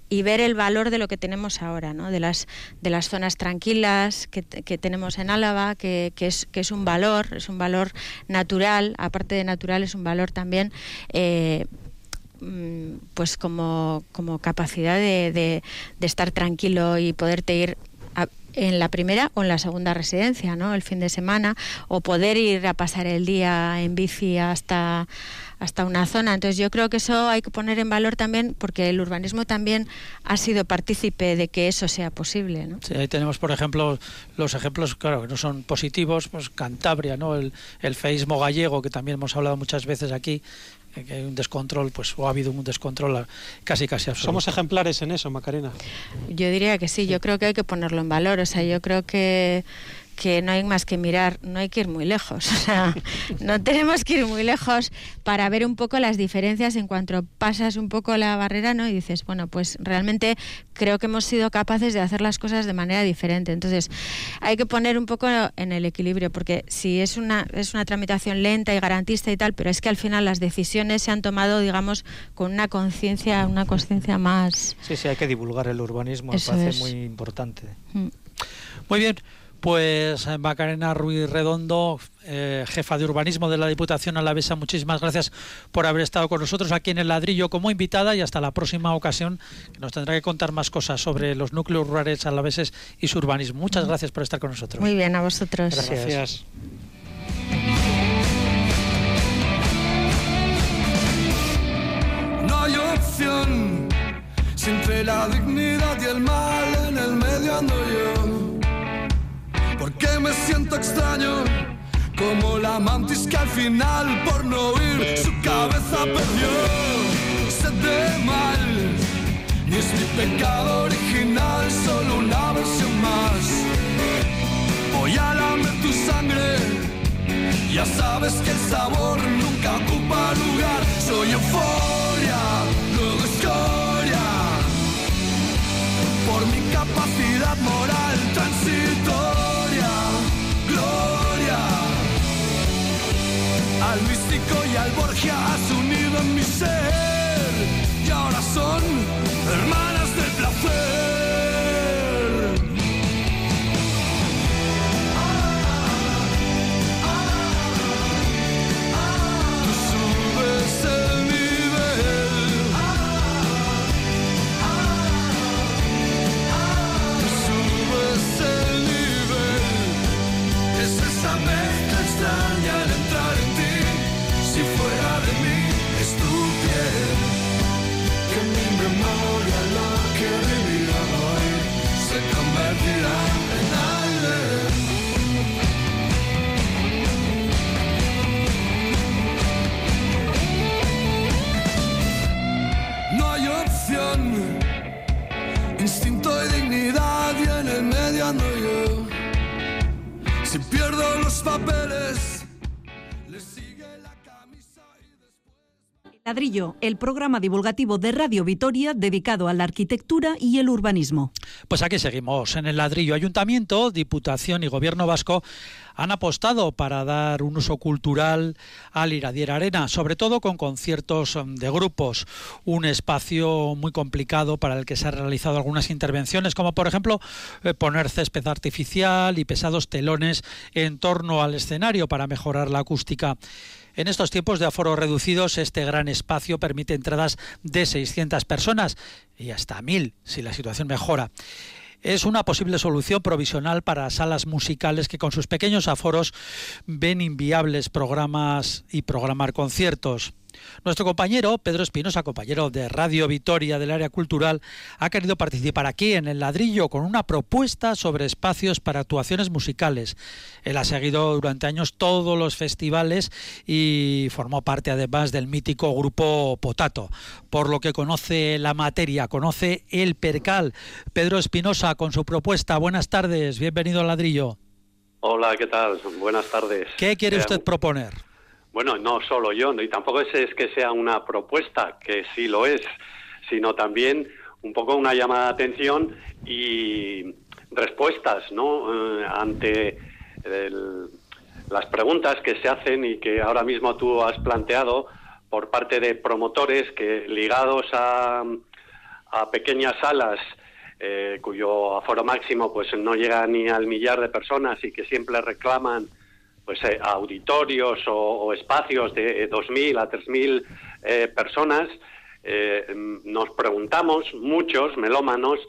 y ver el valor de lo que tenemos ahora, ¿no? de, las, de las zonas tranquilas que, que tenemos en Álava, que, que, es, que es un valor, es un valor natural, aparte de natural es un valor también eh, pues como, como capacidad de, de, de, estar tranquilo y poderte ir en la primera o en la segunda residencia, ¿no? El fin de semana o poder ir a pasar el día en bici hasta hasta una zona. Entonces yo creo que eso hay que poner en valor también porque el urbanismo también ha sido partícipe de que eso sea posible. ¿no? Sí, ahí tenemos, por ejemplo, los ejemplos, claro, que no son positivos, pues Cantabria, ¿no? el, el feísmo gallego, que también hemos hablado muchas veces aquí, que hay un descontrol, pues o ha habido un descontrol casi casi absoluto. Somos ejemplares en eso, Macarena. Yo diría que sí, yo creo que hay que ponerlo en valor, o sea, yo creo que que no hay más que mirar, no hay que ir muy lejos, o sea, no tenemos que ir muy lejos para ver un poco las diferencias en cuanto pasas un poco la barrera, ¿no? Y dices, bueno, pues realmente creo que hemos sido capaces de hacer las cosas de manera diferente. Entonces, hay que poner un poco en el equilibrio, porque si es una, es una tramitación lenta y garantista y tal, pero es que al final las decisiones se han tomado, digamos, con una conciencia, una conciencia más... Sí, sí, hay que divulgar el urbanismo, me parece muy importante. Mm. Muy bien. Pues eh, Macarena Ruiz Redondo, eh, jefa de urbanismo de la Diputación Alavesa, muchísimas gracias por haber estado con nosotros aquí en el ladrillo como invitada y hasta la próxima ocasión que nos tendrá que contar más cosas sobre los núcleos rurales alaveses y su urbanismo. Muchas gracias por estar con nosotros. Muy bien, a vosotros. Gracias. No hay opción, entre la dignidad y el mal en el medio ando yo me siento extraño como la mantis que al final por no oír su cabeza perdió. Sed de mal y es mi pecado original solo una versión más. Voy a lamer tu sangre ya sabes que el sabor nunca ocupa lugar. Soy euforia luego escoria. Por mi capacidad moral transitoria al místico y al Borgia has unido en mi ser. Y ahora son hermanas Ladrillo, el programa divulgativo de Radio Vitoria dedicado a la arquitectura y el urbanismo. Pues aquí seguimos en el ladrillo. Ayuntamiento, Diputación y Gobierno Vasco han apostado para dar un uso cultural al Iradier Arena, sobre todo con conciertos um, de grupos, un espacio muy complicado para el que se han realizado algunas intervenciones, como por ejemplo eh, poner césped artificial y pesados telones en torno al escenario para mejorar la acústica. En estos tiempos de aforo reducidos, este gran espacio permite entradas de 600 personas y hasta 1000 si la situación mejora es una posible solución provisional para salas musicales que con sus pequeños aforos ven inviables programas y programar conciertos. Nuestro compañero Pedro Espinosa, compañero de Radio Vitoria del área cultural, ha querido participar aquí en el ladrillo con una propuesta sobre espacios para actuaciones musicales. Él ha seguido durante años todos los festivales y formó parte además del mítico grupo Potato, por lo que conoce la materia, conoce el percal. Pedro Espinosa con su propuesta. Buenas tardes, bienvenido al ladrillo. Hola, ¿qué tal? Buenas tardes. ¿Qué quiere usted proponer? Bueno, no solo yo, y tampoco es, es que sea una propuesta, que sí lo es, sino también un poco una llamada de atención y respuestas, ¿no? Eh, ante las preguntas que se hacen y que ahora mismo tú has planteado por parte de promotores que ligados a, pequeñas salas eh, cuyo aforo máximo pues no llega ni al millar de personas y que siempre reclaman pues eh, auditorios o, espacios de 2.000 eh, a 3.000 eh, personas, nos preguntamos, muchos melómanos,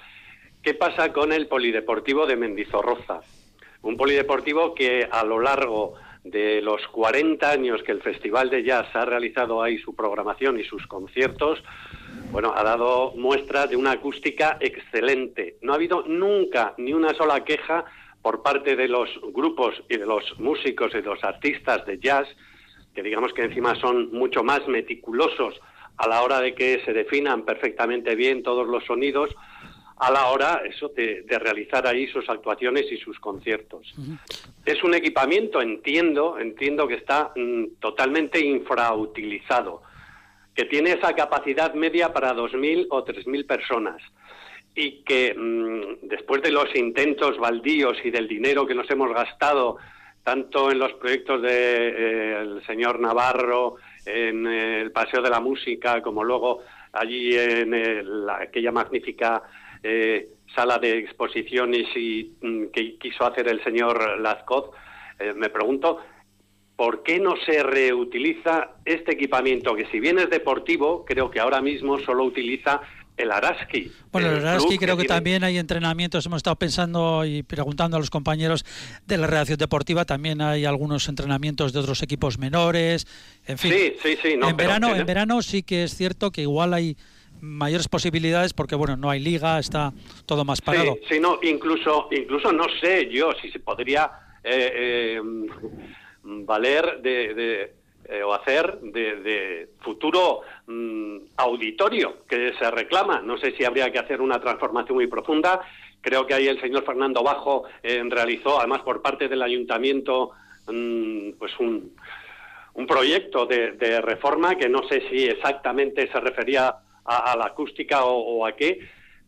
qué pasa con el polideportivo de Mendizorroza. Un polideportivo que a lo largo de los 40 años que el Festival de Jazz ha realizado ahí su programación y sus conciertos, bueno, ha dado muestra de una acústica excelente. No ha habido nunca ni una sola queja por parte de los grupos y de los músicos y de los artistas de jazz, que digamos que encima son mucho más meticulosos a la hora de que se definan perfectamente bien todos los sonidos, a la hora eso de, de realizar ahí sus actuaciones y sus conciertos. Es un equipamiento, entiendo, entiendo que está mm, totalmente infrautilizado, que tiene esa capacidad media para 2.000 o 3.000 personas y que mm, después de los intentos baldíos y del dinero que nos hemos gastado tanto en los proyectos del de, señor Navarro, en el Paseo de la Música, como luego allí en el, aquella magnífica eh, sala de exposiciones y, mm, que quiso hacer el señor Lazcoz, eh, me pregunto, ¿por qué no se reutiliza este equipamiento que si bien es deportivo, creo que ahora mismo solo utiliza el Araski. Bueno, el, Araski creo que, también hay entrenamientos, hemos estado pensando y preguntando a los compañeros de la redacción deportiva, también hay algunos entrenamientos de otros equipos menores, en fin. Sí, sí, sí. en, verano, en verano sí que es cierto que igual hay mayores posibilidades porque bueno no hay liga está todo más parado sí, sí no incluso incluso no sé yo si se podría eh, eh, valer de eh, o hacer de, futuro mm, auditorio que se reclama. No sé si habría que hacer una transformación muy profunda. Creo que ahí el señor Fernando Bajo eh, realizó, además por parte del ayuntamiento, mm, pues un, un proyecto de, reforma que no sé si exactamente se refería a, la acústica o, o a qué,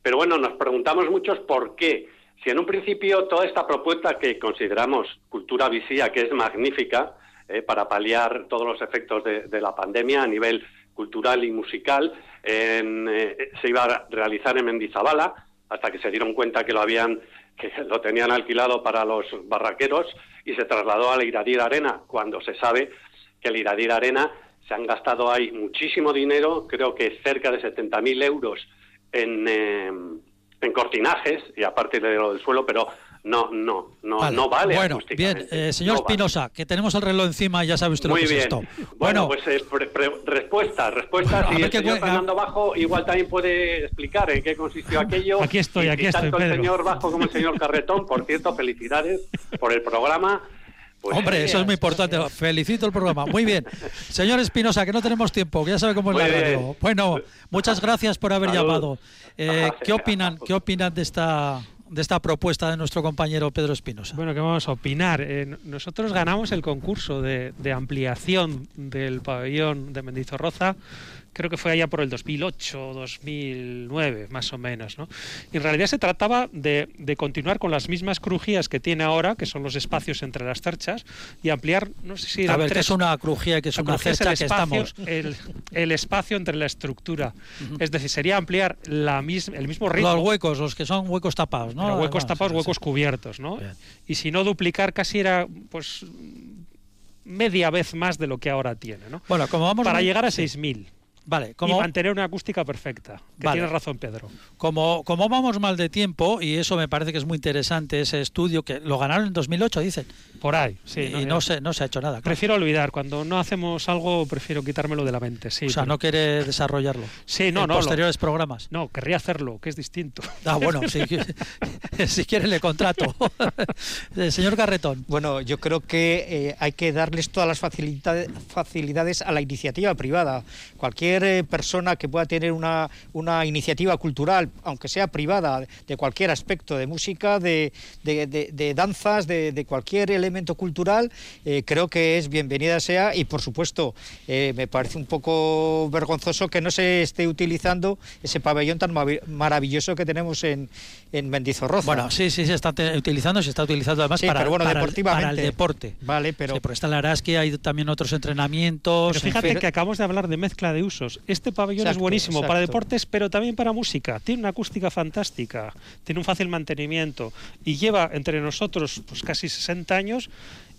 pero bueno, nos preguntamos muchos por qué. Si en un principio toda esta propuesta que consideramos cultura visía, que es magnífica, eh, para paliar todos los efectos de, la pandemia a nivel cultural y musical. Eh, se iba a realizar en Mendizabala hasta que se dieron cuenta que lo habían que lo tenían alquilado para los barraqueros y se trasladó a la Iradir Arena cuando se sabe que el Iradir Arena se han gastado ahí muchísimo dinero, creo que cerca de 70.000 euros en, eh, en cortinajes y aparte de lo del suelo, pero no, no, no, vale. no vale. Bueno, bien, eh, señor Espinosa, que tenemos el reloj encima ya sabe usted lo que es esto. Bueno, pues eh, respuesta, respuesta. si el señor Fernando Bajo igual también puede explicar en qué consistió aquello. Aquí estoy, aquí estoy. Tanto el señor Bajo como el señor Carretón, por cierto, felicidades por el programa. Pues Hombre, eso es muy importante. Felicito el programa. Muy bien. Señor Espinosa, que no tenemos tiempo, que ya sabe cómo es la radio. Bueno, muchas gracias por haber llamado. Eh, ¿Qué opinan? ¿Qué opinan de esta de esta propuesta de nuestro compañero Pedro Espinosa? Bueno, ¿qué vamos a opinar? Eh, nosotros ganamos el concurso de, de, ampliación del pabellón de Mendizorroza creo que fue allá por el 2008, 2009, más o menos. ¿no? Y en realidad se trataba de, de, continuar con las mismas crujías que tiene ahora, que son los espacios entre las cerchas, y ampliar, no sé si... A ver, ¿qué es una crujía que es una cercha es que estamos? El, el, espacio entre la estructura. Uh -huh. Es decir, sería ampliar la mis, el mismo ritmo. Los huecos, los que son huecos tapados, ¿no? Pero huecos Además, tapados, huecos sí. cubiertos, ¿no? Bien. Y si no duplicar, casi era, pues media vez más de lo que ahora tiene, ¿no? Bueno, como vamos para llegar a 6000. Vale, como, y mantener una acústica perfecta. Que vale. tienes razón, Pedro. Como, como vamos mal de tiempo, y eso me parece que es muy interesante, ese estudio que lo ganaron en 2008, dicen. Por ahí, sí. Y no, no se, no se ha hecho nada. Claro. Prefiero olvidar. Cuando no hacemos algo, prefiero quitármelo de la mente. Sí, o sea, pero... no quiere desarrollarlo. Sí, no, en no. posteriores lo... programas. No, querría hacerlo, que es distinto. Ah, bueno, si, si quiere le contrato. Señor Carretón. Bueno, yo creo que eh, hay que darles todas las facilidades, facilidades a la iniciativa privada. Cualquier eh, persona que pueda tener una, una, iniciativa cultural, aunque sea privada, de cualquier aspecto, de música, de, de, de, de danzas, de, cualquier elemento cultural, eh, creo que es bienvenida sea. Y por supuesto eh, me parece un poco vergonzoso que no se esté utilizando ese pabellón tan maravilloso que tenemos en, en Mendizorroza. Bueno, sí, sí, se está utilizando, se está utilizando además sí, para, pero bueno, para, deportivamente. El, para el deporte. Vale, pero... Sí, porque está la Araski, hay también otros entrenamientos. Pero fíjate en... que acabamos de hablar de mezcla de usos. Este pabellón exacto, es buenísimo exacto. para deportes, pero también para música. Tiene una acústica fantástica, tiene un fácil mantenimiento y lleva entre nosotros pues casi 60 años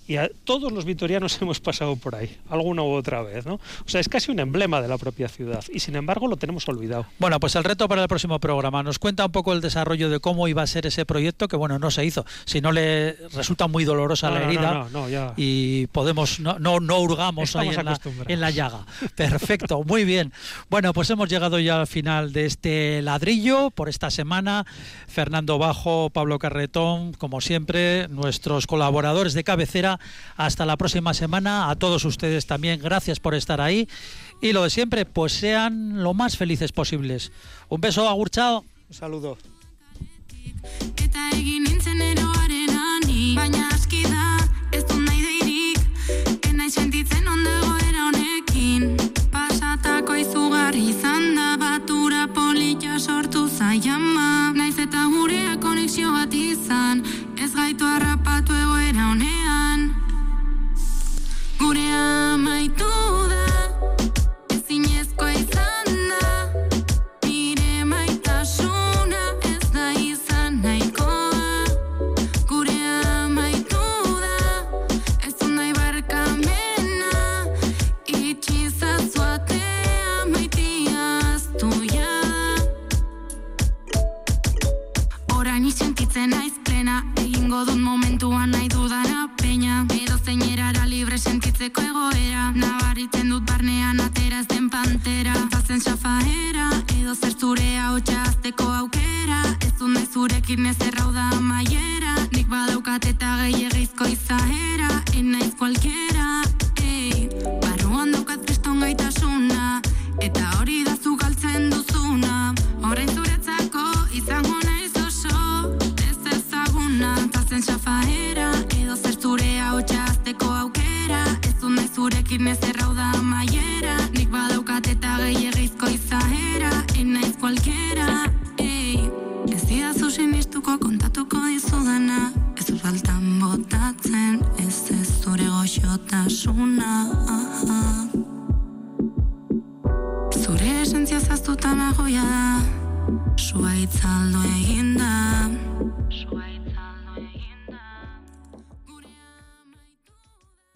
y a todos los vitorianos hemos pasado por ahí, alguna u otra vez, ¿no? O sea, es casi un emblema de la propia ciudad y sin embargo lo tenemos olvidado. Bueno, pues el reto para el próximo programa nos cuenta un poco el desarrollo de cómo iba a ser ese proyecto, que bueno, no se hizo, si no le resulta muy dolorosa no, la herida no, no, ya. y podemos, no, no, no hurgamos ahí en la, en la llaga. Perfecto, muy bien. Bueno, pues hemos llegado ya al final de este ladrillo por esta semana. Fernando Bajo, Pablo Carretón, como siempre, nuestros colaboradores de cabecera hasta la próxima semana. A todos ustedes también, gracias por estar ahí. Y lo de siempre, pues sean lo más felices posibles. Un beso, agurchao. Un saludo.